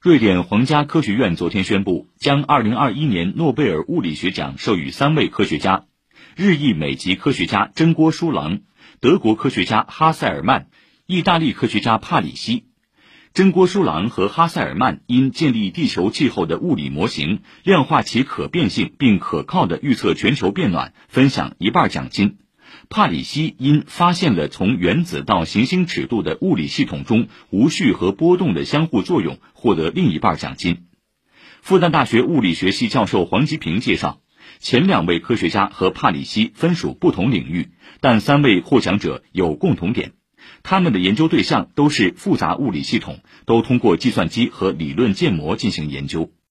瑞典皇家科学院昨天宣布，将2021年诺贝尔物理学奖授予三位科学家：日裔美籍科学家真锅书郎、德国科学家哈塞尔曼、意大利科学家帕里西。真锅书郎和哈塞尔曼因建立地球气候的物理模型，量化其可变性并可靠的预测全球变暖，分享一半奖金。帕里西因发现了从原子到行星尺度的物理系统中无序和波动的相互作用，获得另一半奖金。复旦大学物理学系教授黄吉平介绍，前两位科学家和帕里西分属不同领域，但三位获奖者有共同点，他们的研究对象都是复杂物理系统，都通过计算机和理论建模进行研究。